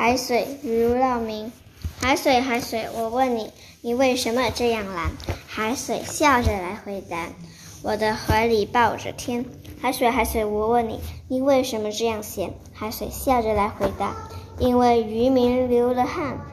海水如绕明。海水，海水，我问你，你为什么这样蓝？海水笑着来回答：我的怀里抱着天。海水，海水，我问你，你为什么这样咸？海水笑着来回答：因为渔民流了汗。